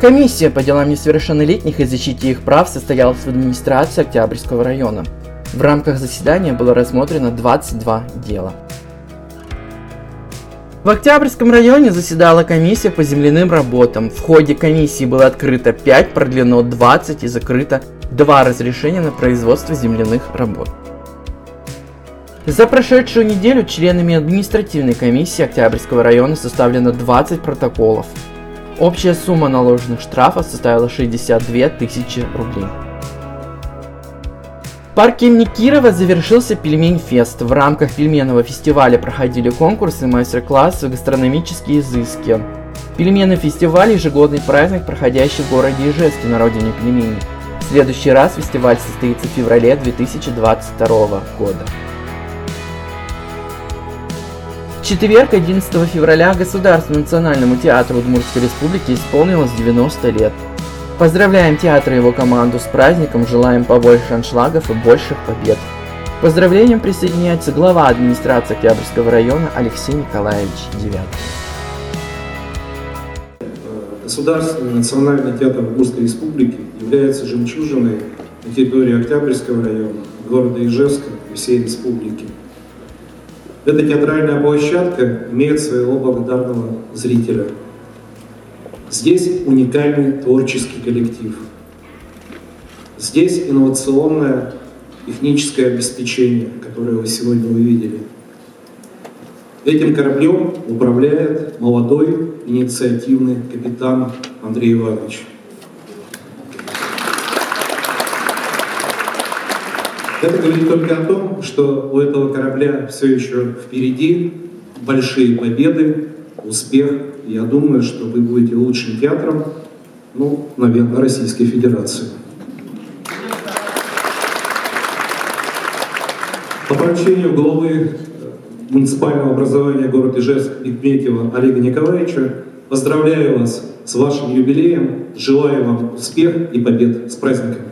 Комиссия по делам несовершеннолетних и защите их прав состоялась в администрации Октябрьского района. В рамках заседания было рассмотрено 22 дела. В Октябрьском районе заседала комиссия по земляным работам. В ходе комиссии было открыто 5, продлено 20 и закрыто 2 разрешения на производство земляных работ. За прошедшую неделю членами административной комиссии Октябрьского района составлено 20 протоколов. Общая сумма наложенных штрафов составила 62 тысячи рублей. В парке имени Кирова завершился пельмень-фест. В рамках пельменного фестиваля проходили конкурсы, мастер-классы, гастрономические изыски. Пельменный фестиваль – ежегодный праздник, проходящий в городе Ижевске на родине пельменей. В следующий раз фестиваль состоится в феврале 2022 года четверг, 11 февраля, Государственному национальному театру Удмуртской республики исполнилось 90 лет. Поздравляем театр и его команду с праздником, желаем побольше аншлагов и больших побед. К поздравлениям присоединяется глава администрации Октябрьского района Алексей Николаевич Девятый. Государственный национальный театр Удмуртской республики является жемчужиной на территории Октябрьского района, города Ижевска и всей республики. Эта театральная площадка имеет своего благодарного зрителя. Здесь уникальный творческий коллектив. Здесь инновационное техническое обеспечение, которое вы сегодня увидели. Этим кораблем управляет молодой инициативный капитан Андрей Иванович. Это говорит только о том, что у этого корабля все еще впереди большие победы, успех. Я думаю, что вы будете лучшим театром, ну, наверное, Российской Федерации. По поручению главы э, муниципального образования города Ижевск Бекметьева Олега Николаевича поздравляю вас с вашим юбилеем, желаю вам успех и побед. С праздником!